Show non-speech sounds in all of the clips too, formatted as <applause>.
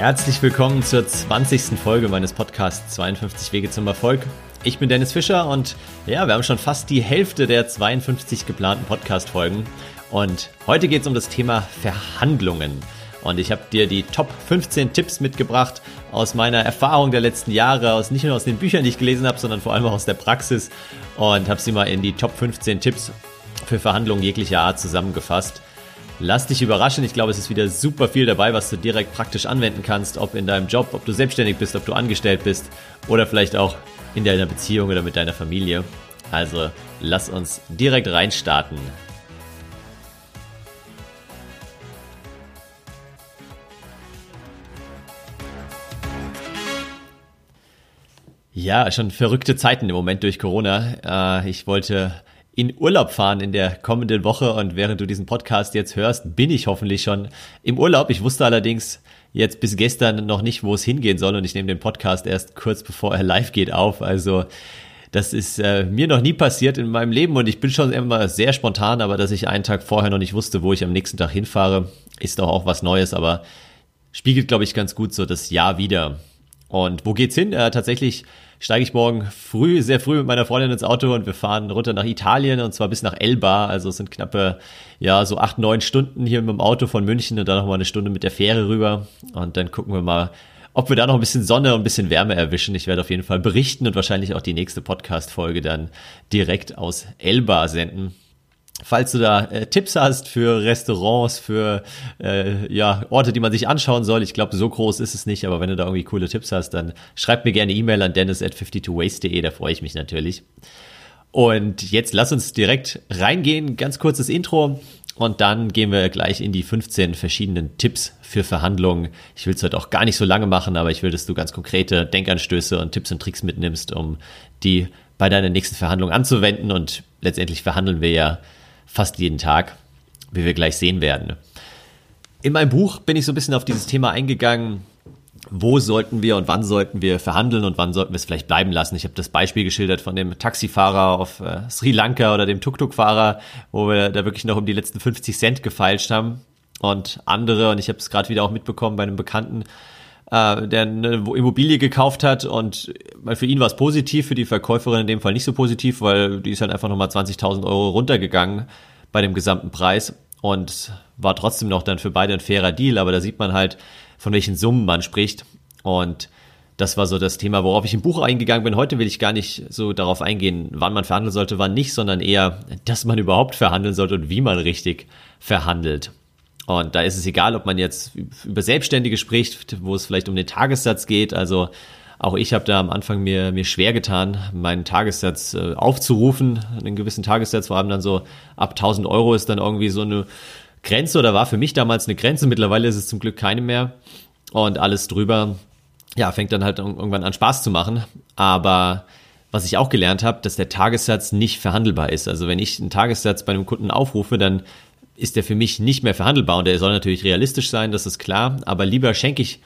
Herzlich willkommen zur 20. Folge meines Podcasts 52 Wege zum Erfolg. Ich bin Dennis Fischer und ja, wir haben schon fast die Hälfte der 52 geplanten Podcast-Folgen. Und heute geht es um das Thema Verhandlungen. Und ich habe dir die Top 15 Tipps mitgebracht aus meiner Erfahrung der letzten Jahre, aus nicht nur aus den Büchern, die ich gelesen habe, sondern vor allem auch aus der Praxis. Und habe sie mal in die Top 15 Tipps für Verhandlungen jeglicher Art zusammengefasst. Lass dich überraschen. Ich glaube, es ist wieder super viel dabei, was du direkt praktisch anwenden kannst, ob in deinem Job, ob du selbstständig bist, ob du angestellt bist oder vielleicht auch in deiner Beziehung oder mit deiner Familie. Also lass uns direkt reinstarten. Ja, schon verrückte Zeiten im Moment durch Corona. Äh, ich wollte in Urlaub fahren in der kommenden Woche und während du diesen Podcast jetzt hörst, bin ich hoffentlich schon im Urlaub. Ich wusste allerdings jetzt bis gestern noch nicht, wo es hingehen soll und ich nehme den Podcast erst kurz bevor er live geht auf. Also das ist äh, mir noch nie passiert in meinem Leben und ich bin schon immer sehr spontan, aber dass ich einen Tag vorher noch nicht wusste, wo ich am nächsten Tag hinfahre, ist doch auch was Neues, aber spiegelt, glaube ich, ganz gut so das Jahr wieder. Und wo geht's hin? Äh, tatsächlich steige ich morgen früh, sehr früh mit meiner Freundin ins Auto und wir fahren runter nach Italien und zwar bis nach Elba. Also es sind knappe, ja, so acht, neun Stunden hier mit dem Auto von München und dann noch mal eine Stunde mit der Fähre rüber. Und dann gucken wir mal, ob wir da noch ein bisschen Sonne und ein bisschen Wärme erwischen. Ich werde auf jeden Fall berichten und wahrscheinlich auch die nächste Podcast-Folge dann direkt aus Elba senden. Falls du da äh, Tipps hast für Restaurants, für äh, ja, Orte, die man sich anschauen soll, ich glaube, so groß ist es nicht, aber wenn du da irgendwie coole Tipps hast, dann schreib mir gerne E-Mail an dennis at 52ways.de, da freue ich mich natürlich. Und jetzt lass uns direkt reingehen, ganz kurzes Intro und dann gehen wir gleich in die 15 verschiedenen Tipps für Verhandlungen. Ich will es heute auch gar nicht so lange machen, aber ich will, dass du ganz konkrete Denkanstöße und Tipps und Tricks mitnimmst, um die bei deiner nächsten Verhandlung anzuwenden und letztendlich verhandeln wir ja fast jeden Tag, wie wir gleich sehen werden. In meinem Buch bin ich so ein bisschen auf dieses Thema eingegangen, wo sollten wir und wann sollten wir verhandeln und wann sollten wir es vielleicht bleiben lassen. Ich habe das Beispiel geschildert von dem Taxifahrer auf äh, Sri Lanka oder dem Tuk-Tuk-Fahrer, wo wir da wirklich noch um die letzten 50 Cent gefeilscht haben. Und andere, und ich habe es gerade wieder auch mitbekommen bei einem Bekannten, äh, der eine Immobilie gekauft hat und für ihn war es positiv, für die Verkäuferin in dem Fall nicht so positiv, weil die ist halt einfach nochmal 20.000 Euro runtergegangen bei dem gesamten Preis und war trotzdem noch dann für beide ein fairer Deal, aber da sieht man halt, von welchen Summen man spricht und das war so das Thema, worauf ich im Buch eingegangen bin. Heute will ich gar nicht so darauf eingehen, wann man verhandeln sollte, wann nicht, sondern eher, dass man überhaupt verhandeln sollte und wie man richtig verhandelt. Und da ist es egal, ob man jetzt über Selbstständige spricht, wo es vielleicht um den Tagessatz geht. Also auch ich habe da am Anfang mir, mir schwer getan, meinen Tagessatz äh, aufzurufen, einen gewissen Tagessatz, vor allem dann so ab 1000 Euro ist dann irgendwie so eine Grenze oder war für mich damals eine Grenze. Mittlerweile ist es zum Glück keine mehr. Und alles drüber, ja, fängt dann halt irgendwann an Spaß zu machen. Aber was ich auch gelernt habe, dass der Tagessatz nicht verhandelbar ist. Also wenn ich einen Tagessatz bei einem Kunden aufrufe, dann ist der für mich nicht mehr verhandelbar und der soll natürlich realistisch sein, das ist klar, aber lieber schenke ich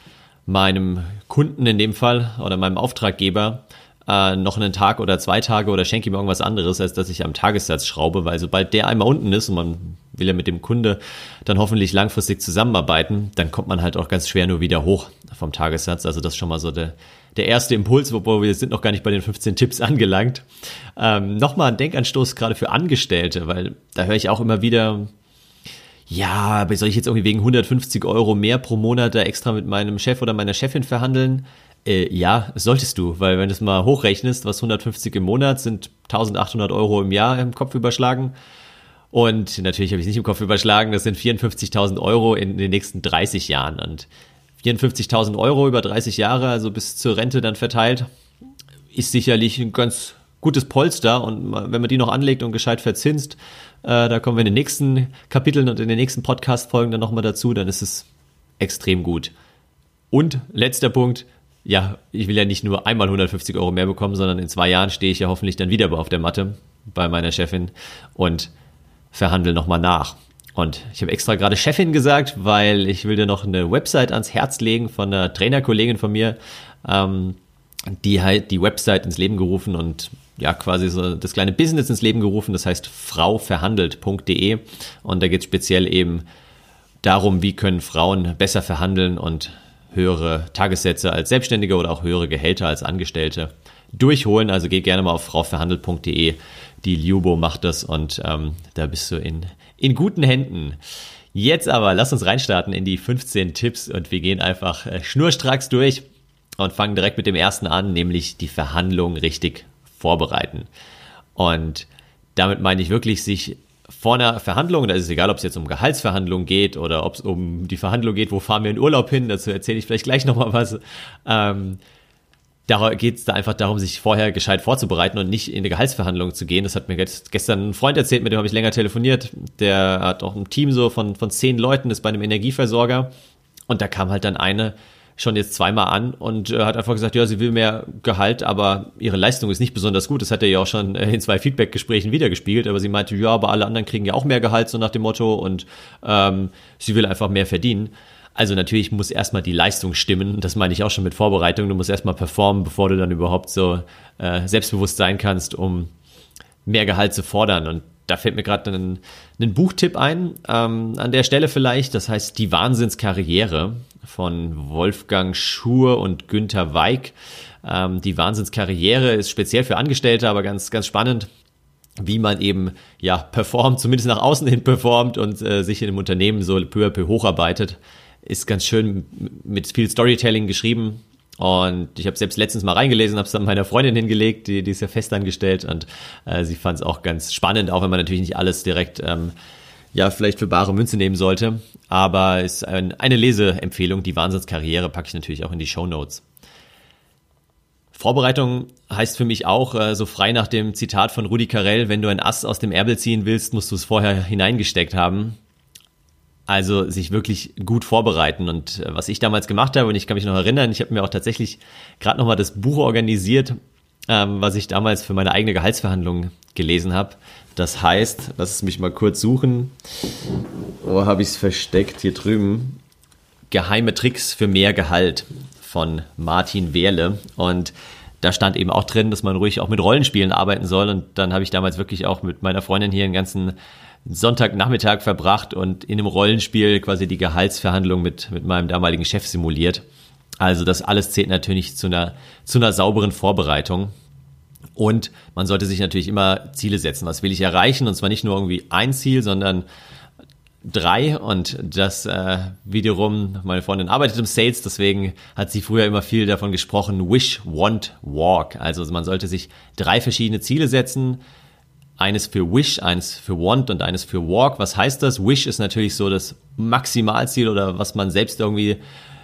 meinem Kunden in dem Fall oder meinem Auftraggeber äh, noch einen Tag oder zwei Tage oder schenke ihm irgendwas anderes, als dass ich am Tagessatz schraube, weil sobald der einmal unten ist und man will ja mit dem Kunde dann hoffentlich langfristig zusammenarbeiten, dann kommt man halt auch ganz schwer nur wieder hoch vom Tagessatz. Also das ist schon mal so der, der erste Impuls, wobei wir sind noch gar nicht bei den 15 Tipps angelangt. Ähm, Nochmal ein Denkanstoß gerade für Angestellte, weil da höre ich auch immer wieder, ja, aber soll ich jetzt irgendwie wegen 150 Euro mehr pro Monat da extra mit meinem Chef oder meiner Chefin verhandeln? Äh, ja, solltest du, weil wenn du es mal hochrechnest, was 150 im Monat sind 1800 Euro im Jahr im Kopf überschlagen. Und natürlich habe ich nicht im Kopf überschlagen, das sind 54.000 Euro in den nächsten 30 Jahren. Und 54.000 Euro über 30 Jahre, also bis zur Rente dann verteilt, ist sicherlich ein ganz gutes Polster und wenn man die noch anlegt und gescheit verzinst, äh, da kommen wir in den nächsten Kapiteln und in den nächsten Podcast-Folgen dann nochmal dazu, dann ist es extrem gut. Und letzter Punkt, ja, ich will ja nicht nur einmal 150 Euro mehr bekommen, sondern in zwei Jahren stehe ich ja hoffentlich dann wieder auf der Matte bei meiner Chefin und verhandle nochmal nach. Und ich habe extra gerade Chefin gesagt, weil ich will dir noch eine Website ans Herz legen von einer Trainerkollegin von mir, ähm, die halt die Website ins Leben gerufen und ja quasi so das kleine Business ins Leben gerufen, das heißt frauverhandelt.de und da geht es speziell eben darum, wie können Frauen besser verhandeln und höhere Tagessätze als Selbstständige oder auch höhere Gehälter als Angestellte durchholen. Also geh gerne mal auf frauverhandelt.de. Die Liubo macht das und ähm, da bist du in, in guten Händen. Jetzt aber, lass uns reinstarten in die 15 Tipps und wir gehen einfach äh, schnurstracks durch und fangen direkt mit dem ersten an, nämlich die Verhandlung richtig vorbereiten. Und damit meine ich wirklich, sich vor einer Verhandlung, da ist es egal, ob es jetzt um Gehaltsverhandlungen geht oder ob es um die Verhandlung geht, wo fahren wir in Urlaub hin, dazu erzähle ich vielleicht gleich nochmal was. Ähm, da geht es da einfach darum, sich vorher gescheit vorzubereiten und nicht in eine Gehaltsverhandlung zu gehen. Das hat mir gestern ein Freund erzählt, mit dem habe ich länger telefoniert. Der hat auch ein Team so von, von zehn Leuten, ist bei einem Energieversorger. Und da kam halt dann eine schon jetzt zweimal an und äh, hat einfach gesagt, ja, sie will mehr Gehalt, aber ihre Leistung ist nicht besonders gut. Das hat er ja auch schon äh, in zwei Feedback-Gesprächen wiedergespielt. Aber sie meinte, ja, aber alle anderen kriegen ja auch mehr Gehalt, so nach dem Motto. Und ähm, sie will einfach mehr verdienen. Also natürlich muss erstmal die Leistung stimmen. Das meine ich auch schon mit Vorbereitung. Du musst erstmal performen, bevor du dann überhaupt so äh, selbstbewusst sein kannst, um mehr Gehalt zu fordern. Und da fällt mir gerade ein, ein Buchtipp ein, ähm, an der Stelle vielleicht. Das heißt Die Wahnsinnskarriere von Wolfgang Schur und Günther Weig. Ähm, die Wahnsinnskarriere ist speziell für Angestellte, aber ganz, ganz spannend wie man eben ja performt, zumindest nach außen hin performt und äh, sich in einem Unternehmen so peu à peu hocharbeitet ist ganz schön mit viel Storytelling geschrieben. Und ich habe selbst letztens mal reingelesen, habe es dann meiner Freundin hingelegt, die, die ist ja festangestellt und äh, sie fand es auch ganz spannend, auch wenn man natürlich nicht alles direkt ähm, ja vielleicht für bare Münze nehmen sollte. Aber ist ein, eine Leseempfehlung. Die Wahnsinnskarriere packe ich natürlich auch in die Show Notes. Vorbereitung heißt für mich auch, äh, so frei nach dem Zitat von Rudi Carell, wenn du ein Ass aus dem Ärmel ziehen willst, musst du es vorher hineingesteckt haben. Also sich wirklich gut vorbereiten. Und äh, was ich damals gemacht habe, und ich kann mich noch erinnern, ich habe mir auch tatsächlich gerade nochmal das Buch organisiert, ähm, was ich damals für meine eigene Gehaltsverhandlung gelesen habe. Das heißt, lass es mich mal kurz suchen. Wo habe ich es versteckt? Hier drüben. Geheime Tricks für mehr Gehalt von Martin Wehrle. Und da stand eben auch drin, dass man ruhig auch mit Rollenspielen arbeiten soll. Und dann habe ich damals wirklich auch mit meiner Freundin hier einen ganzen Sonntagnachmittag verbracht und in einem Rollenspiel quasi die Gehaltsverhandlung mit, mit meinem damaligen Chef simuliert. Also das alles zählt natürlich zu einer, zu einer sauberen Vorbereitung. Und man sollte sich natürlich immer Ziele setzen. Was will ich erreichen? Und zwar nicht nur irgendwie ein Ziel, sondern drei. Und das äh, wiederum, meine Freundin arbeitet im Sales, deswegen hat sie früher immer viel davon gesprochen, Wish, Want, Walk. Also man sollte sich drei verschiedene Ziele setzen eines für Wish, eines für Want und eines für Walk. Was heißt das? Wish ist natürlich so das Maximalziel oder was man selbst irgendwie,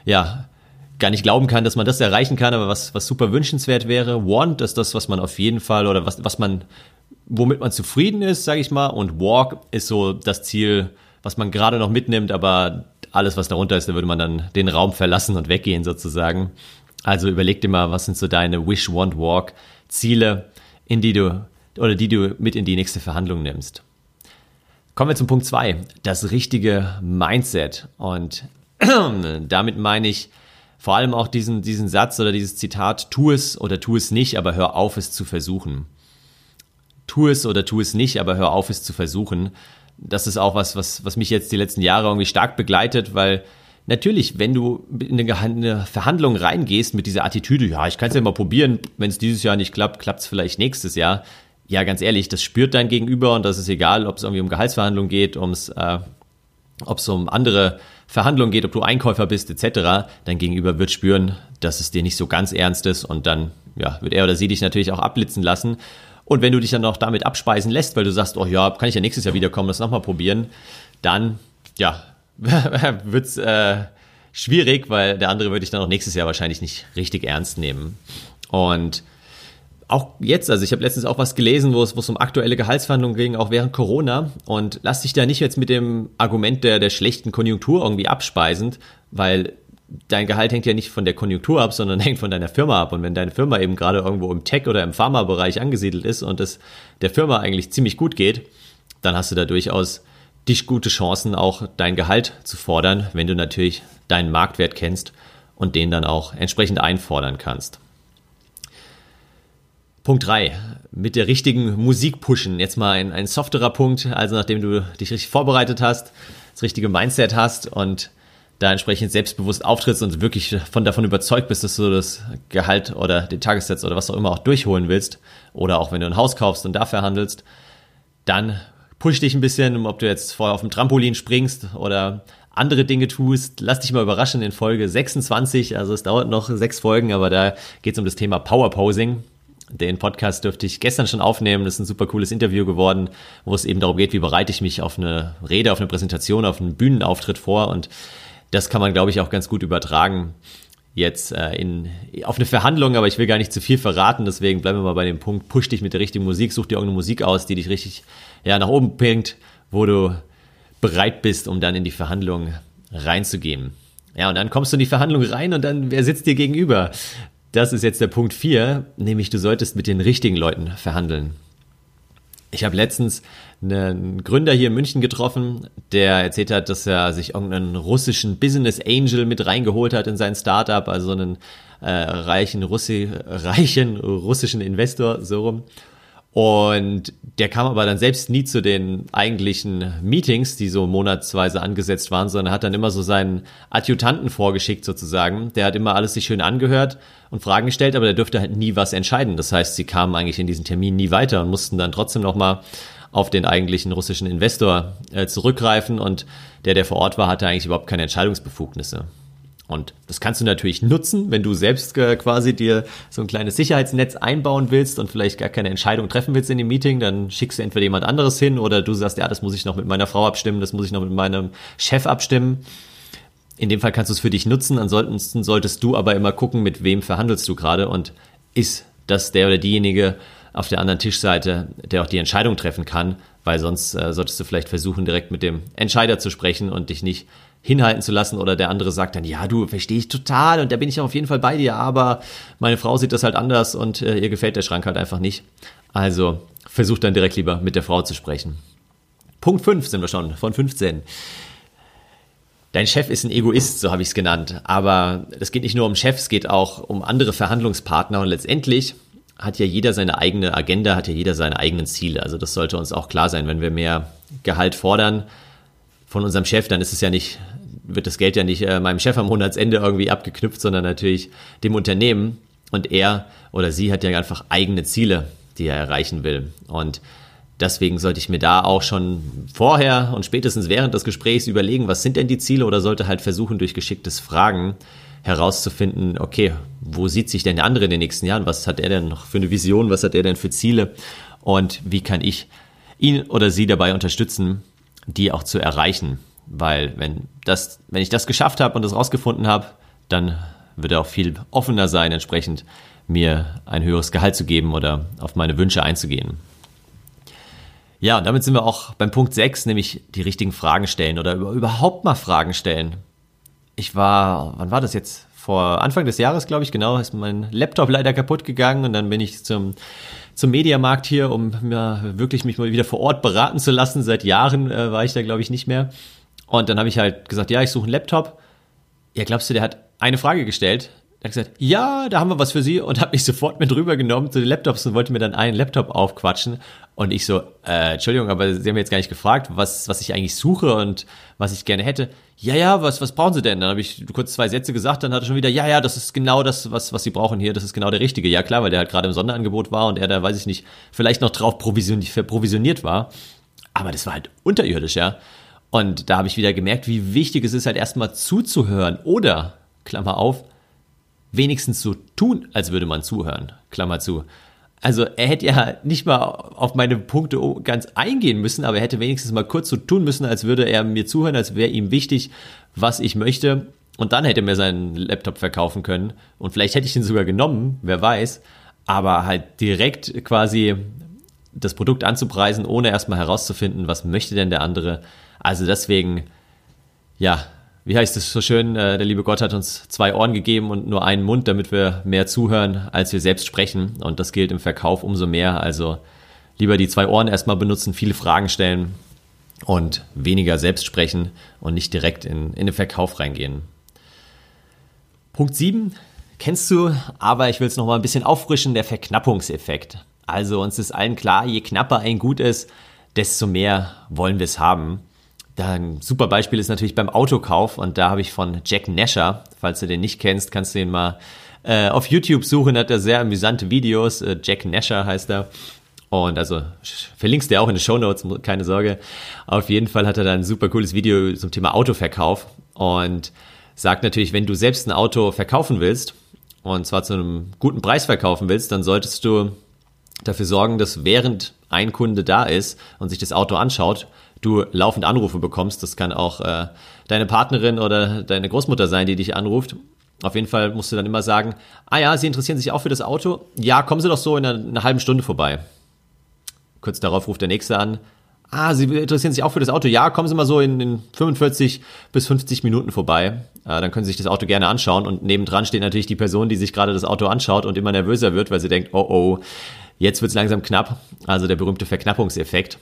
ja, gar nicht glauben kann, dass man das erreichen kann, aber was, was super wünschenswert wäre. Want ist das, was man auf jeden Fall oder was, was man, womit man zufrieden ist, sage ich mal. Und Walk ist so das Ziel, was man gerade noch mitnimmt, aber alles, was darunter ist, da würde man dann den Raum verlassen und weggehen sozusagen. Also überleg dir mal, was sind so deine Wish, Want, Walk Ziele, in die du oder die du mit in die nächste Verhandlung nimmst. Kommen wir zum Punkt zwei: das richtige Mindset. Und <clears throat> damit meine ich vor allem auch diesen, diesen Satz oder dieses Zitat, tu es oder tu es nicht, aber hör auf es zu versuchen. Tu es oder tu es nicht, aber hör auf es zu versuchen. Das ist auch was, was, was mich jetzt die letzten Jahre irgendwie stark begleitet, weil natürlich, wenn du in eine Verhandlung reingehst mit dieser Attitüde, ja, ich kann es ja mal probieren, wenn es dieses Jahr nicht klappt, klappt es vielleicht nächstes Jahr, ja, ganz ehrlich, das spürt dein Gegenüber und das ist egal, ob es irgendwie um Gehaltsverhandlungen geht, ums, äh, ob es um andere Verhandlungen geht, ob du Einkäufer bist, etc. Dein Gegenüber wird spüren, dass es dir nicht so ganz ernst ist und dann ja, wird er oder sie dich natürlich auch abblitzen lassen. Und wenn du dich dann auch damit abspeisen lässt, weil du sagst, oh ja, kann ich ja nächstes Jahr wiederkommen, das nochmal probieren, dann ja, <laughs> wird's äh, schwierig, weil der andere würde dich dann auch nächstes Jahr wahrscheinlich nicht richtig ernst nehmen. Und auch jetzt, also ich habe letztens auch was gelesen, wo es, wo es um aktuelle Gehaltsverhandlungen ging, auch während Corona. Und lass dich da nicht jetzt mit dem Argument der, der schlechten Konjunktur irgendwie abspeisend, weil dein Gehalt hängt ja nicht von der Konjunktur ab, sondern <laughs> hängt von deiner Firma ab. Und wenn deine Firma eben gerade irgendwo im Tech- oder im Pharma-Bereich angesiedelt ist und es der Firma eigentlich ziemlich gut geht, dann hast du da durchaus dich gute Chancen, auch dein Gehalt zu fordern, wenn du natürlich deinen Marktwert kennst und den dann auch entsprechend einfordern kannst. Punkt 3. Mit der richtigen Musik pushen. Jetzt mal ein, ein softerer Punkt. Also nachdem du dich richtig vorbereitet hast, das richtige Mindset hast und da entsprechend selbstbewusst auftrittst und wirklich von davon überzeugt bist, dass du das Gehalt oder den Tagessatz oder was auch immer auch durchholen willst, oder auch wenn du ein Haus kaufst und dafür handelst, dann push dich ein bisschen, ob du jetzt vorher auf dem Trampolin springst oder andere Dinge tust. Lass dich mal überraschen in Folge 26. Also es dauert noch sechs Folgen, aber da geht es um das Thema Power Posing. Den Podcast dürfte ich gestern schon aufnehmen. Das ist ein super cooles Interview geworden, wo es eben darum geht, wie bereite ich mich auf eine Rede, auf eine Präsentation, auf einen Bühnenauftritt vor. Und das kann man, glaube ich, auch ganz gut übertragen jetzt äh, in, auf eine Verhandlung, aber ich will gar nicht zu viel verraten, deswegen bleiben wir mal bei dem Punkt, push dich mit der richtigen Musik, such dir irgendeine Musik aus, die dich richtig ja, nach oben bringt, wo du bereit bist, um dann in die Verhandlung reinzugehen. Ja, und dann kommst du in die Verhandlung rein und dann, wer sitzt dir gegenüber? Das ist jetzt der Punkt 4, nämlich du solltest mit den richtigen Leuten verhandeln. Ich habe letztens einen Gründer hier in München getroffen, der erzählt hat, dass er sich irgendeinen russischen Business Angel mit reingeholt hat in sein Startup, also einen äh, reichen, Russi <laughs> reichen russischen Investor, so rum. Und der kam aber dann selbst nie zu den eigentlichen Meetings, die so monatsweise angesetzt waren, sondern hat dann immer so seinen Adjutanten vorgeschickt sozusagen. Der hat immer alles sich schön angehört und Fragen gestellt, aber der dürfte halt nie was entscheiden. Das heißt, sie kamen eigentlich in diesen Termin nie weiter und mussten dann trotzdem nochmal auf den eigentlichen russischen Investor äh, zurückgreifen und der, der vor Ort war, hatte eigentlich überhaupt keine Entscheidungsbefugnisse. Und das kannst du natürlich nutzen, wenn du selbst äh, quasi dir so ein kleines Sicherheitsnetz einbauen willst und vielleicht gar keine Entscheidung treffen willst in dem Meeting, dann schickst du entweder jemand anderes hin oder du sagst, ja, das muss ich noch mit meiner Frau abstimmen, das muss ich noch mit meinem Chef abstimmen. In dem Fall kannst du es für dich nutzen, ansonsten solltest du aber immer gucken, mit wem verhandelst du gerade und ist das der oder diejenige auf der anderen Tischseite, der auch die Entscheidung treffen kann, weil sonst äh, solltest du vielleicht versuchen, direkt mit dem Entscheider zu sprechen und dich nicht hinhalten zu lassen oder der andere sagt dann, ja, du verstehe ich total und da bin ich auf jeden Fall bei dir, aber meine Frau sieht das halt anders und äh, ihr gefällt der Schrank halt einfach nicht. Also versucht dann direkt lieber mit der Frau zu sprechen. Punkt 5 sind wir schon von 15. Dein Chef ist ein Egoist, so habe ich es genannt. Aber es geht nicht nur um Chefs, es geht auch um andere Verhandlungspartner und letztendlich hat ja jeder seine eigene Agenda, hat ja jeder seine eigenen Ziele. Also das sollte uns auch klar sein, wenn wir mehr Gehalt fordern, von unserem Chef, dann ist es ja nicht, wird das Geld ja nicht äh, meinem Chef am Monatsende irgendwie abgeknüpft, sondern natürlich dem Unternehmen. Und er oder sie hat ja einfach eigene Ziele, die er erreichen will. Und deswegen sollte ich mir da auch schon vorher und spätestens während des Gesprächs überlegen, was sind denn die Ziele oder sollte halt versuchen, durch geschicktes Fragen herauszufinden, okay, wo sieht sich denn der andere in den nächsten Jahren? Was hat er denn noch für eine Vision? Was hat er denn für Ziele? Und wie kann ich ihn oder sie dabei unterstützen, die auch zu erreichen. Weil wenn das, wenn ich das geschafft habe und das rausgefunden habe, dann wird er auch viel offener sein, entsprechend mir ein höheres Gehalt zu geben oder auf meine Wünsche einzugehen. Ja, und damit sind wir auch beim Punkt 6, nämlich die richtigen Fragen stellen oder überhaupt mal Fragen stellen. Ich war, wann war das jetzt? Vor Anfang des Jahres, glaube ich, genau, ist mein Laptop leider kaputt gegangen und dann bin ich zum zum Mediamarkt hier, um mir wirklich mich mal wieder vor Ort beraten zu lassen. Seit Jahren äh, war ich da, glaube ich, nicht mehr. Und dann habe ich halt gesagt, ja, ich suche einen Laptop. Ja, glaubst du, der hat eine Frage gestellt? Er hat gesagt, ja, da haben wir was für Sie und hat mich <laughs> sofort mit rübergenommen zu den Laptops und wollte mir dann einen Laptop aufquatschen. Und ich so, äh, Entschuldigung, aber Sie haben jetzt gar nicht gefragt, was, was ich eigentlich suche und was ich gerne hätte. Ja, ja, was, was brauchen Sie denn? Dann habe ich kurz zwei Sätze gesagt, dann hat er schon wieder, ja, ja, das ist genau das, was, was Sie brauchen hier, das ist genau der Richtige. Ja, klar, weil der halt gerade im Sonderangebot war und er da, weiß ich nicht, vielleicht noch drauf provisioniert, war. Aber das war halt unterirdisch, ja. Und da habe ich wieder gemerkt, wie wichtig es ist, halt erstmal zuzuhören oder, Klammer auf, wenigstens so tun, als würde man zuhören. Klammer zu. Also er hätte ja nicht mal auf meine Punkte ganz eingehen müssen, aber er hätte wenigstens mal kurz so tun müssen, als würde er mir zuhören, als wäre ihm wichtig, was ich möchte. Und dann hätte er mir seinen Laptop verkaufen können. Und vielleicht hätte ich ihn sogar genommen, wer weiß. Aber halt direkt quasi das Produkt anzupreisen, ohne erstmal herauszufinden, was möchte denn der andere. Also deswegen, ja, wie heißt es so schön, äh, der liebe Gott hat uns zwei Ohren gegeben und nur einen Mund, damit wir mehr zuhören, als wir selbst sprechen. Und das gilt im Verkauf umso mehr. Also lieber die zwei Ohren erstmal benutzen, viele Fragen stellen und weniger selbst sprechen und nicht direkt in, in den Verkauf reingehen. Punkt 7 kennst du, aber ich will es nochmal ein bisschen auffrischen, der Verknappungseffekt. Also uns ist allen klar, je knapper ein Gut ist, desto mehr wollen wir es haben. Ein super Beispiel ist natürlich beim Autokauf und da habe ich von Jack Nasher, falls du den nicht kennst, kannst du ihn mal äh, auf YouTube suchen, hat er sehr amüsante Videos. Äh, Jack Nasher heißt er. Und also verlinkst du auch in den Show Notes, keine Sorge. Auf jeden Fall hat er da ein super cooles Video zum Thema Autoverkauf und sagt natürlich, wenn du selbst ein Auto verkaufen willst und zwar zu einem guten Preis verkaufen willst, dann solltest du dafür sorgen, dass während ein Kunde da ist und sich das Auto anschaut, du laufend Anrufe bekommst. Das kann auch äh, deine Partnerin oder deine Großmutter sein, die dich anruft. Auf jeden Fall musst du dann immer sagen, ah ja, Sie interessieren sich auch für das Auto? Ja, kommen Sie doch so in einer, einer halben Stunde vorbei. Kurz darauf ruft der Nächste an, ah, Sie interessieren sich auch für das Auto? Ja, kommen Sie mal so in, in 45 bis 50 Minuten vorbei. Äh, dann können Sie sich das Auto gerne anschauen. Und nebendran steht natürlich die Person, die sich gerade das Auto anschaut und immer nervöser wird, weil sie denkt, oh oh, jetzt wird es langsam knapp. Also der berühmte Verknappungseffekt.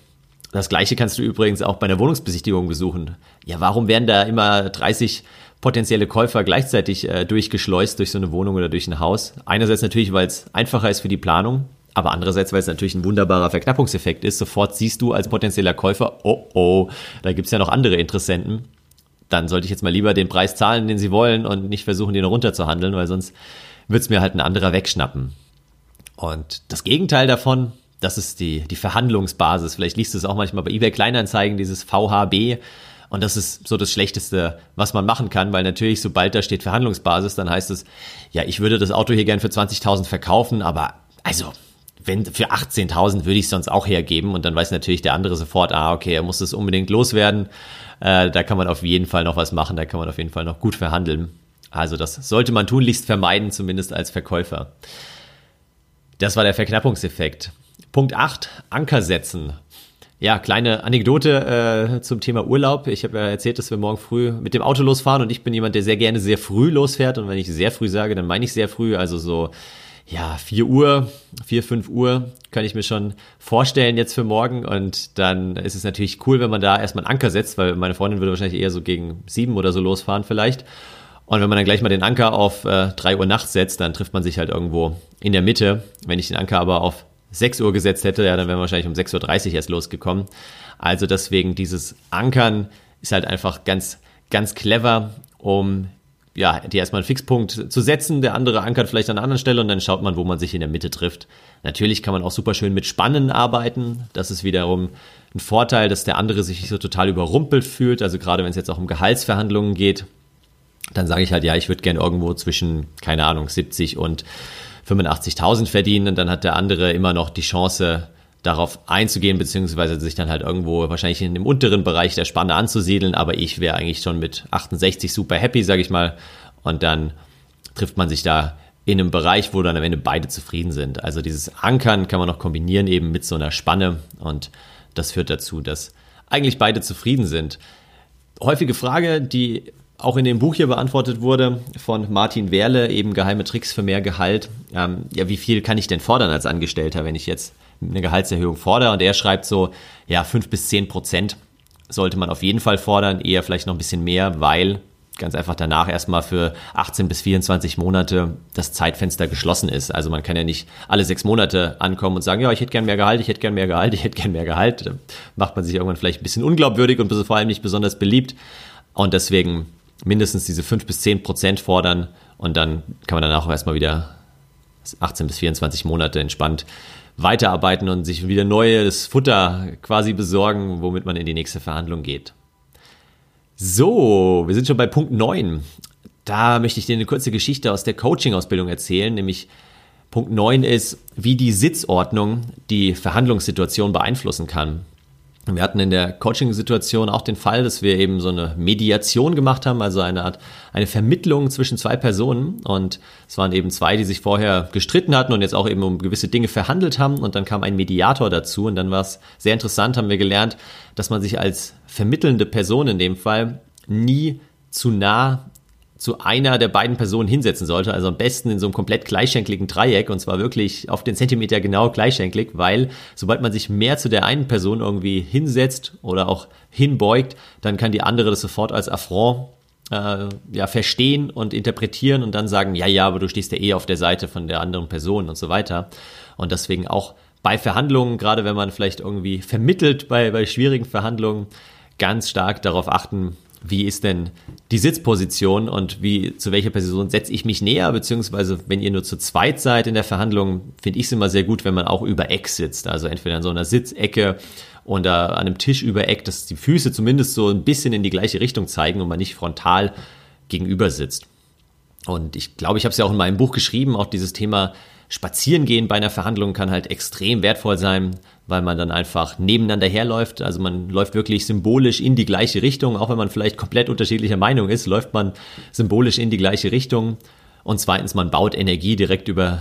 Das gleiche kannst du übrigens auch bei einer Wohnungsbesichtigung besuchen. Ja, warum werden da immer 30 potenzielle Käufer gleichzeitig äh, durchgeschleust durch so eine Wohnung oder durch ein Haus? Einerseits natürlich, weil es einfacher ist für die Planung, aber andererseits, weil es natürlich ein wunderbarer Verknappungseffekt ist. Sofort siehst du als potenzieller Käufer, oh oh, da gibt's ja noch andere Interessenten. Dann sollte ich jetzt mal lieber den Preis zahlen, den sie wollen und nicht versuchen, den runterzuhandeln, weil sonst wird's mir halt ein anderer wegschnappen. Und das Gegenteil davon, das ist die, die Verhandlungsbasis. Vielleicht liest du es auch manchmal bei eBay Kleinanzeigen, dieses VHB. Und das ist so das Schlechteste, was man machen kann, weil natürlich, sobald da steht Verhandlungsbasis, dann heißt es, ja, ich würde das Auto hier gern für 20.000 verkaufen, aber also, wenn für 18.000 würde ich es sonst auch hergeben und dann weiß natürlich der andere sofort, ah, okay, er muss es unbedingt loswerden. Äh, da kann man auf jeden Fall noch was machen, da kann man auf jeden Fall noch gut verhandeln. Also das sollte man tunlichst vermeiden, zumindest als Verkäufer. Das war der Verknappungseffekt. Punkt 8, Anker setzen. Ja, kleine Anekdote äh, zum Thema Urlaub. Ich habe ja erzählt, dass wir morgen früh mit dem Auto losfahren und ich bin jemand, der sehr gerne sehr früh losfährt. Und wenn ich sehr früh sage, dann meine ich sehr früh, also so ja, 4 Uhr, 4, 5 Uhr kann ich mir schon vorstellen jetzt für morgen. Und dann ist es natürlich cool, wenn man da erstmal einen Anker setzt, weil meine Freundin würde wahrscheinlich eher so gegen 7 oder so losfahren vielleicht. Und wenn man dann gleich mal den Anker auf äh, 3 Uhr nachts setzt, dann trifft man sich halt irgendwo in der Mitte. Wenn ich den Anker aber auf 6 Uhr gesetzt hätte, ja, dann wären wir wahrscheinlich um 6.30 Uhr erst losgekommen. Also deswegen dieses Ankern ist halt einfach ganz, ganz clever, um ja, die erstmal einen Fixpunkt zu setzen. Der andere ankert vielleicht an einer anderen Stelle und dann schaut man, wo man sich in der Mitte trifft. Natürlich kann man auch super schön mit Spannen arbeiten. Das ist wiederum ein Vorteil, dass der andere sich nicht so total überrumpelt fühlt. Also gerade wenn es jetzt auch um Gehaltsverhandlungen geht, dann sage ich halt, ja, ich würde gern irgendwo zwischen, keine Ahnung, 70 und 85.000 verdienen und dann hat der andere immer noch die Chance, darauf einzugehen, beziehungsweise sich dann halt irgendwo wahrscheinlich in dem unteren Bereich der Spanne anzusiedeln, aber ich wäre eigentlich schon mit 68 super happy, sage ich mal. Und dann trifft man sich da in einem Bereich, wo dann am Ende beide zufrieden sind. Also dieses Ankern kann man noch kombinieren eben mit so einer Spanne und das führt dazu, dass eigentlich beide zufrieden sind. Häufige Frage, die auch in dem Buch hier beantwortet wurde von Martin Werle, eben geheime Tricks für mehr Gehalt. Ähm, ja, wie viel kann ich denn fordern als Angestellter, wenn ich jetzt eine Gehaltserhöhung fordere? Und er schreibt so, ja, fünf bis zehn Prozent sollte man auf jeden Fall fordern, eher vielleicht noch ein bisschen mehr, weil ganz einfach danach erstmal für 18 bis 24 Monate das Zeitfenster geschlossen ist. Also man kann ja nicht alle sechs Monate ankommen und sagen, ja, ich hätte gern mehr Gehalt, ich hätte gern mehr Gehalt, ich hätte gern mehr Gehalt. Da macht man sich irgendwann vielleicht ein bisschen unglaubwürdig und vor allem nicht besonders beliebt. Und deswegen mindestens diese 5 bis 10 Prozent fordern und dann kann man danach auch erstmal wieder 18 bis 24 Monate entspannt weiterarbeiten und sich wieder neues Futter quasi besorgen, womit man in die nächste Verhandlung geht. So, wir sind schon bei Punkt 9. Da möchte ich dir eine kurze Geschichte aus der Coaching-Ausbildung erzählen, nämlich Punkt 9 ist, wie die Sitzordnung die Verhandlungssituation beeinflussen kann. Wir hatten in der Coaching-Situation auch den Fall, dass wir eben so eine Mediation gemacht haben, also eine Art, eine Vermittlung zwischen zwei Personen. Und es waren eben zwei, die sich vorher gestritten hatten und jetzt auch eben um gewisse Dinge verhandelt haben. Und dann kam ein Mediator dazu. Und dann war es sehr interessant, haben wir gelernt, dass man sich als vermittelnde Person in dem Fall nie zu nah zu einer der beiden Personen hinsetzen sollte. Also am besten in so einem komplett gleichschenkligen Dreieck und zwar wirklich auf den Zentimeter genau gleichschenklig, weil sobald man sich mehr zu der einen Person irgendwie hinsetzt oder auch hinbeugt, dann kann die andere das sofort als Affront äh, ja, verstehen und interpretieren und dann sagen, ja, ja, aber du stehst ja eh auf der Seite von der anderen Person und so weiter. Und deswegen auch bei Verhandlungen, gerade wenn man vielleicht irgendwie vermittelt bei, bei schwierigen Verhandlungen, ganz stark darauf achten, wie ist denn die Sitzposition und wie zu welcher Person setze ich mich näher, beziehungsweise wenn ihr nur zu zweit seid in der Verhandlung, finde ich es immer sehr gut, wenn man auch über Eck sitzt. Also entweder in so einer Sitzecke oder an einem Tisch über Eck, dass die Füße zumindest so ein bisschen in die gleiche Richtung zeigen und man nicht frontal gegenüber sitzt. Und ich glaube, ich habe es ja auch in meinem Buch geschrieben, auch dieses Thema Spazierengehen bei einer Verhandlung kann halt extrem wertvoll sein, weil man dann einfach nebeneinander herläuft. Also man läuft wirklich symbolisch in die gleiche Richtung, auch wenn man vielleicht komplett unterschiedlicher Meinung ist, läuft man symbolisch in die gleiche Richtung. Und zweitens, man baut Energie direkt über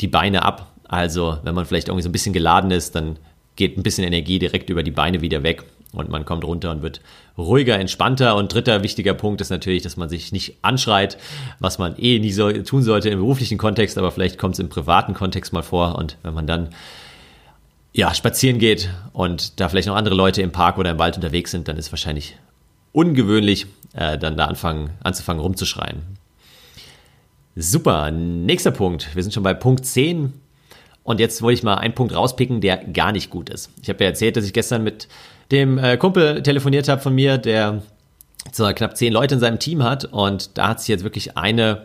die Beine ab. Also wenn man vielleicht irgendwie so ein bisschen geladen ist, dann geht ein bisschen Energie direkt über die Beine wieder weg und man kommt runter und wird ruhiger, entspannter. Und dritter wichtiger Punkt ist natürlich, dass man sich nicht anschreit, was man eh nie so tun sollte im beruflichen Kontext, aber vielleicht kommt es im privaten Kontext mal vor. Und wenn man dann ja, spazieren geht und da vielleicht noch andere Leute im Park oder im Wald unterwegs sind, dann ist es wahrscheinlich ungewöhnlich, äh, dann da anfangen, anzufangen rumzuschreien. Super, nächster Punkt. Wir sind schon bei Punkt 10. Und jetzt wollte ich mal einen Punkt rauspicken, der gar nicht gut ist. Ich habe ja erzählt, dass ich gestern mit dem äh, Kumpel telefoniert habe von mir, der so knapp zehn Leute in seinem Team hat und da hat sich jetzt wirklich eine,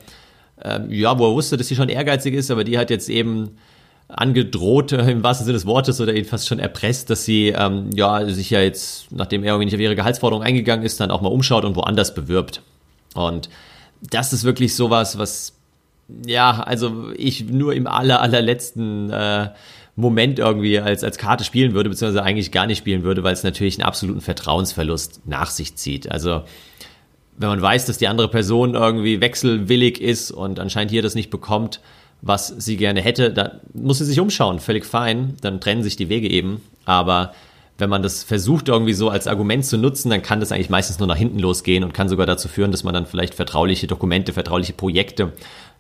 äh, ja, wo er wusste, dass sie schon ehrgeizig ist, aber die hat jetzt eben angedroht äh, im wahrsten Sinne des Wortes oder jedenfalls schon erpresst, dass sie ähm, ja sich ja jetzt, nachdem er irgendwie nicht auf ihre Gehaltsforderung eingegangen ist, dann auch mal umschaut und woanders bewirbt. Und das ist wirklich sowas, was ja, also ich nur im aller allerletzten äh, Moment irgendwie als, als Karte spielen würde, beziehungsweise eigentlich gar nicht spielen würde, weil es natürlich einen absoluten Vertrauensverlust nach sich zieht. Also wenn man weiß, dass die andere Person irgendwie wechselwillig ist und anscheinend hier das nicht bekommt, was sie gerne hätte, dann muss sie sich umschauen, völlig fein, dann trennen sich die Wege eben. Aber wenn man das versucht irgendwie so als Argument zu nutzen, dann kann das eigentlich meistens nur nach hinten losgehen und kann sogar dazu führen, dass man dann vielleicht vertrauliche Dokumente, vertrauliche Projekte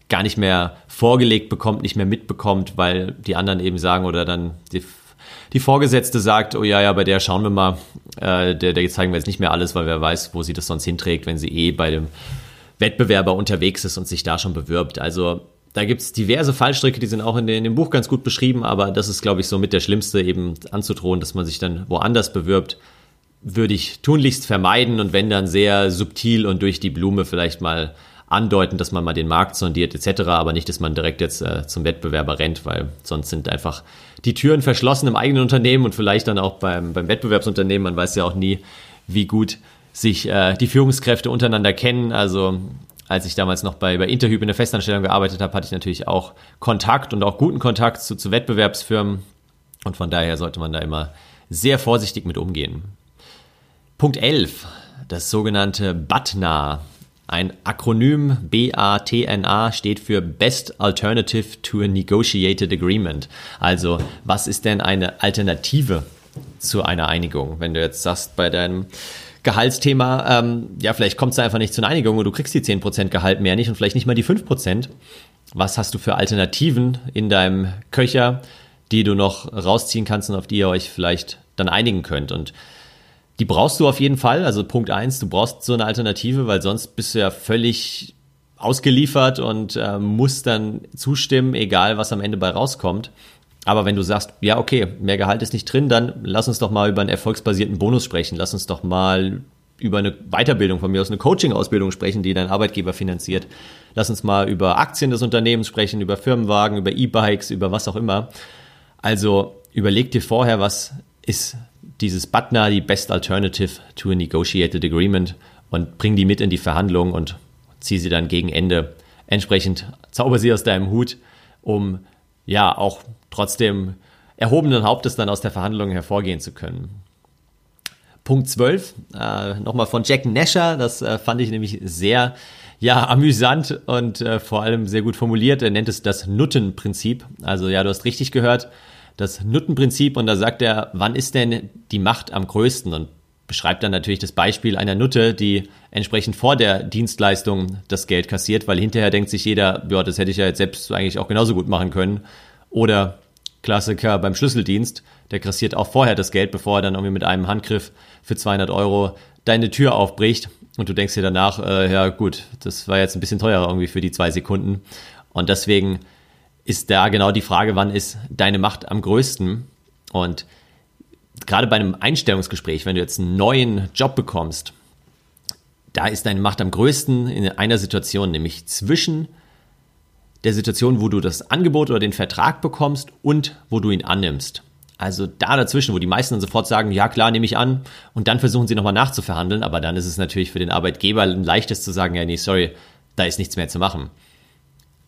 gar nicht mehr vorgelegt bekommt, nicht mehr mitbekommt, weil die anderen eben sagen oder dann die, die Vorgesetzte sagt, oh ja, ja, bei der schauen wir mal, äh, der, der zeigen wir jetzt nicht mehr alles, weil wer weiß, wo sie das sonst hinträgt, wenn sie eh bei dem Wettbewerber unterwegs ist und sich da schon bewirbt. Also da gibt es diverse Fallstricke, die sind auch in, dem Buch ganz gut beschrieben, aber das ist, glaube ich, so mit der Schlimmste eben anzudrohen, dass man sich dann woanders bewirbt, würde ich tunlichst vermeiden und wenn dann sehr subtil und durch die Blume vielleicht mal andeuten, dass man mal den Markt sondiert etc., aber nicht, dass man direkt jetzt äh, zum Wettbewerber rennt, weil sonst sind einfach die Türen verschlossen im eigenen Unternehmen und vielleicht dann auch beim, beim Wettbewerbsunternehmen. Man weiß ja auch nie, wie gut sich äh, die Führungskräfte untereinander kennen. Also als ich damals noch bei, bei Interhyp in der Festanstellung gearbeitet habe, hatte ich natürlich auch Kontakt und auch guten Kontakt zu, zu Wettbewerbsfirmen. Und von daher sollte man da immer sehr vorsichtig mit umgehen. Punkt 11, das sogenannte BATNA. Ein Akronym BATNA steht für Best Alternative to a Negotiated Agreement. Also, was ist denn eine Alternative zu einer Einigung? Wenn du jetzt sagst, bei deinem Gehaltsthema, ähm, ja, vielleicht kommt es einfach nicht zu einer Einigung und du kriegst die 10% Gehalt mehr nicht und vielleicht nicht mal die 5%. Was hast du für Alternativen in deinem Köcher, die du noch rausziehen kannst und auf die ihr euch vielleicht dann einigen könnt? Und die brauchst du auf jeden Fall. Also Punkt eins, du brauchst so eine Alternative, weil sonst bist du ja völlig ausgeliefert und äh, musst dann zustimmen, egal was am Ende bei rauskommt. Aber wenn du sagst, ja, okay, mehr Gehalt ist nicht drin, dann lass uns doch mal über einen erfolgsbasierten Bonus sprechen. Lass uns doch mal über eine Weiterbildung von mir aus, eine Coaching-Ausbildung sprechen, die dein Arbeitgeber finanziert. Lass uns mal über Aktien des Unternehmens sprechen, über Firmenwagen, über E-Bikes, über was auch immer. Also überleg dir vorher, was ist dieses BATNA, die Best Alternative to a Negotiated Agreement und bring die mit in die Verhandlungen und zieh sie dann gegen Ende entsprechend, zauber sie aus deinem Hut, um ja auch trotzdem erhobenen Hauptes dann aus der Verhandlung hervorgehen zu können. Punkt 12, äh, nochmal von Jack Nasher, das äh, fand ich nämlich sehr ja, amüsant und äh, vor allem sehr gut formuliert. Er nennt es das Nuttenprinzip. Also ja, du hast richtig gehört, das Nuttenprinzip und da sagt er, wann ist denn die Macht am größten und beschreibt dann natürlich das Beispiel einer Nutte, die entsprechend vor der Dienstleistung das Geld kassiert, weil hinterher denkt sich jeder, ja, das hätte ich ja jetzt selbst eigentlich auch genauso gut machen können. Oder Klassiker beim Schlüsseldienst, der kassiert auch vorher das Geld, bevor er dann irgendwie mit einem Handgriff für 200 Euro deine Tür aufbricht und du denkst dir danach, äh, ja gut, das war jetzt ein bisschen teurer irgendwie für die zwei Sekunden. Und deswegen ist da genau die Frage, wann ist deine Macht am größten? Und gerade bei einem Einstellungsgespräch, wenn du jetzt einen neuen Job bekommst, da ist deine Macht am größten in einer Situation, nämlich zwischen der Situation, wo du das Angebot oder den Vertrag bekommst und wo du ihn annimmst. Also da dazwischen, wo die meisten dann sofort sagen, ja klar, nehme ich an, und dann versuchen sie nochmal nachzuverhandeln, aber dann ist es natürlich für den Arbeitgeber ein leichtes zu sagen, ja nee, sorry, da ist nichts mehr zu machen.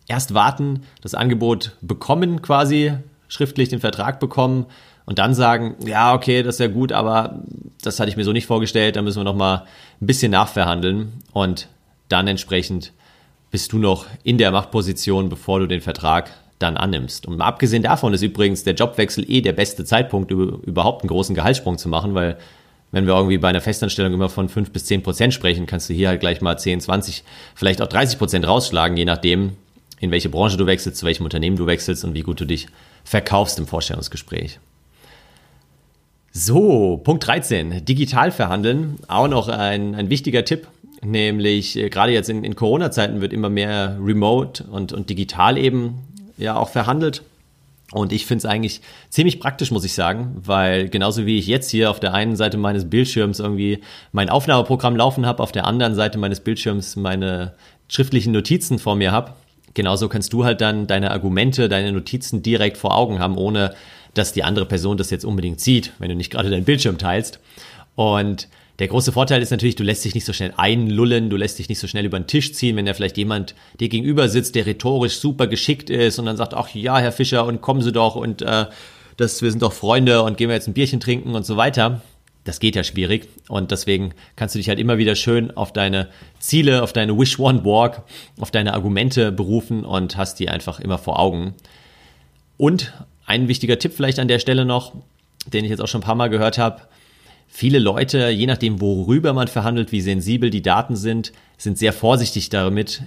Erst warten, das Angebot bekommen quasi, schriftlich den Vertrag bekommen und dann sagen, ja okay, das ist ja gut, aber das hatte ich mir so nicht vorgestellt, da müssen wir nochmal ein bisschen nachverhandeln und dann entsprechend bist du noch in der Machtposition, bevor du den Vertrag dann annimmst. Und mal abgesehen davon ist übrigens der Jobwechsel eh der beste Zeitpunkt, überhaupt einen großen Gehaltssprung zu machen, weil wenn wir irgendwie bei einer Festanstellung immer von 5 bis 10 Prozent sprechen, kannst du hier halt gleich mal 10, 20, vielleicht auch 30 Prozent rausschlagen, je nachdem, in welche Branche du wechselst, zu welchem Unternehmen du wechselst und wie gut du dich verkaufst im Vorstellungsgespräch. So, Punkt 13, digital verhandeln. Auch noch ein, ein wichtiger Tipp, nämlich äh, gerade jetzt in, in Corona-Zeiten wird immer mehr remote und, und digital eben ja auch verhandelt. Und ich finde es eigentlich ziemlich praktisch, muss ich sagen, weil genauso wie ich jetzt hier auf der einen Seite meines Bildschirms irgendwie mein Aufnahmeprogramm laufen habe, auf der anderen Seite meines Bildschirms meine schriftlichen Notizen vor mir habe, genauso kannst du halt dann deine Argumente, deine Notizen direkt vor Augen haben, ohne dass die andere Person das jetzt unbedingt sieht, wenn du nicht gerade deinen Bildschirm teilst. Und der große Vorteil ist natürlich, du lässt dich nicht so schnell einlullen, du lässt dich nicht so schnell über den Tisch ziehen, wenn da vielleicht jemand dir gegenüber sitzt, der rhetorisch super geschickt ist und dann sagt, ach ja, Herr Fischer, und kommen Sie doch und äh, das, wir sind doch Freunde und gehen wir jetzt ein Bierchen trinken und so weiter. Das geht ja schwierig und deswegen kannst du dich halt immer wieder schön auf deine Ziele, auf deine Wish One Walk, auf deine Argumente berufen und hast die einfach immer vor Augen. Und ein wichtiger Tipp vielleicht an der Stelle noch, den ich jetzt auch schon ein paar Mal gehört habe, Viele Leute, je nachdem, worüber man verhandelt, wie sensibel die Daten sind, sind sehr vorsichtig damit,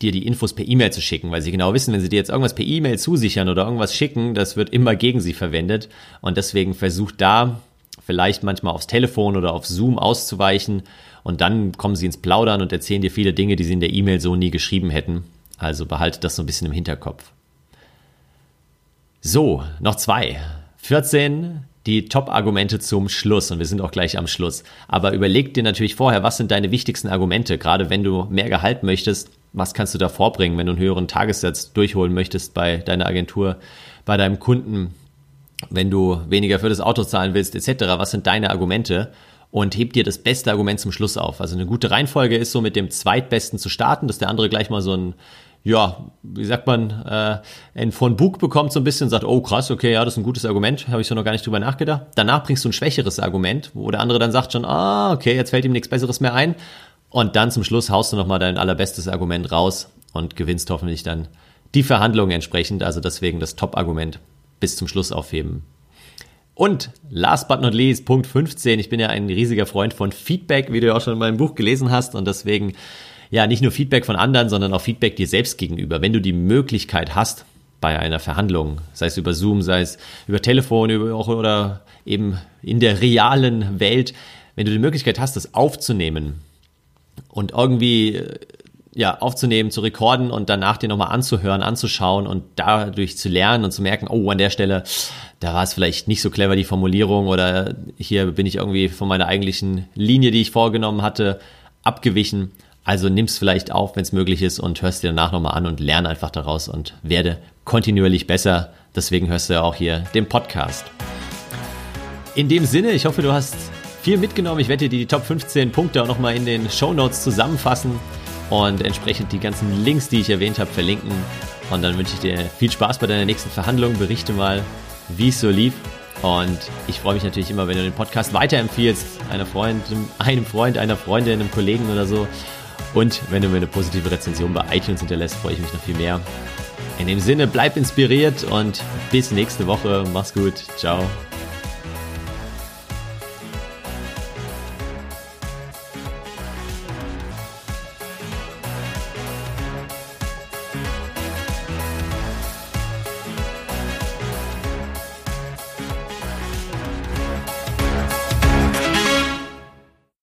dir die Infos per E-Mail zu schicken, weil sie genau wissen, wenn sie dir jetzt irgendwas per E-Mail zusichern oder irgendwas schicken, das wird immer gegen sie verwendet. Und deswegen versucht da vielleicht manchmal aufs Telefon oder auf Zoom auszuweichen und dann kommen sie ins Plaudern und erzählen dir viele Dinge, die sie in der E-Mail so nie geschrieben hätten. Also behalte das so ein bisschen im Hinterkopf. So, noch zwei. 14 die Top-Argumente zum Schluss und wir sind auch gleich am Schluss. Aber überleg dir natürlich vorher, was sind deine wichtigsten Argumente, gerade wenn du mehr Gehalt möchtest, was kannst du da vorbringen, wenn du einen höheren Tagessatz durchholen möchtest bei deiner Agentur, bei deinem Kunden, wenn du weniger für das Auto zahlen willst, etc. Was sind deine Argumente? Und heb dir das beste Argument zum Schluss auf. Also eine gute Reihenfolge ist so mit dem zweitbesten zu starten, dass der andere gleich mal so ein ja, wie sagt man, äh, ein von Bug bekommt so ein bisschen und sagt, oh krass, okay, ja, das ist ein gutes Argument, habe ich so noch gar nicht drüber nachgedacht. Danach bringst du ein schwächeres Argument, wo der andere dann sagt schon, ah, okay, jetzt fällt ihm nichts Besseres mehr ein. Und dann zum Schluss haust du nochmal dein allerbestes Argument raus und gewinnst hoffentlich dann die Verhandlungen entsprechend. Also deswegen das Top-Argument bis zum Schluss aufheben. Und last but not least, Punkt 15. Ich bin ja ein riesiger Freund von Feedback, wie du ja auch schon in meinem Buch gelesen hast. Und deswegen ja nicht nur Feedback von anderen, sondern auch Feedback dir selbst gegenüber. Wenn du die Möglichkeit hast, bei einer Verhandlung, sei es über Zoom, sei es über Telefon über, oder eben in der realen Welt, wenn du die Möglichkeit hast, das aufzunehmen und irgendwie ja, aufzunehmen, zu rekorden und danach dir nochmal anzuhören, anzuschauen und dadurch zu lernen und zu merken, oh, an der Stelle, da war es vielleicht nicht so clever, die Formulierung oder hier bin ich irgendwie von meiner eigentlichen Linie, die ich vorgenommen hatte, abgewichen. Also nimm's vielleicht auf, wenn es möglich ist und hörst dir danach nochmal an und lerne einfach daraus und werde kontinuierlich besser. Deswegen hörst du ja auch hier den Podcast. In dem Sinne, ich hoffe, du hast viel mitgenommen. Ich werde dir die Top 15 Punkte auch nochmal in den Show Notes zusammenfassen und entsprechend die ganzen Links, die ich erwähnt habe, verlinken. Und dann wünsche ich dir viel Spaß bei deiner nächsten Verhandlung. Berichte mal, wie es so lief. Und ich freue mich natürlich immer, wenn du den Podcast weiterempfiehlst, einer Freund, einem Freund, einer Freundin, einem Kollegen oder so. Und wenn du mir eine positive Rezension bei iTunes hinterlässt, freue ich mich noch viel mehr. In dem Sinne, bleib inspiriert und bis nächste Woche. Mach's gut. Ciao.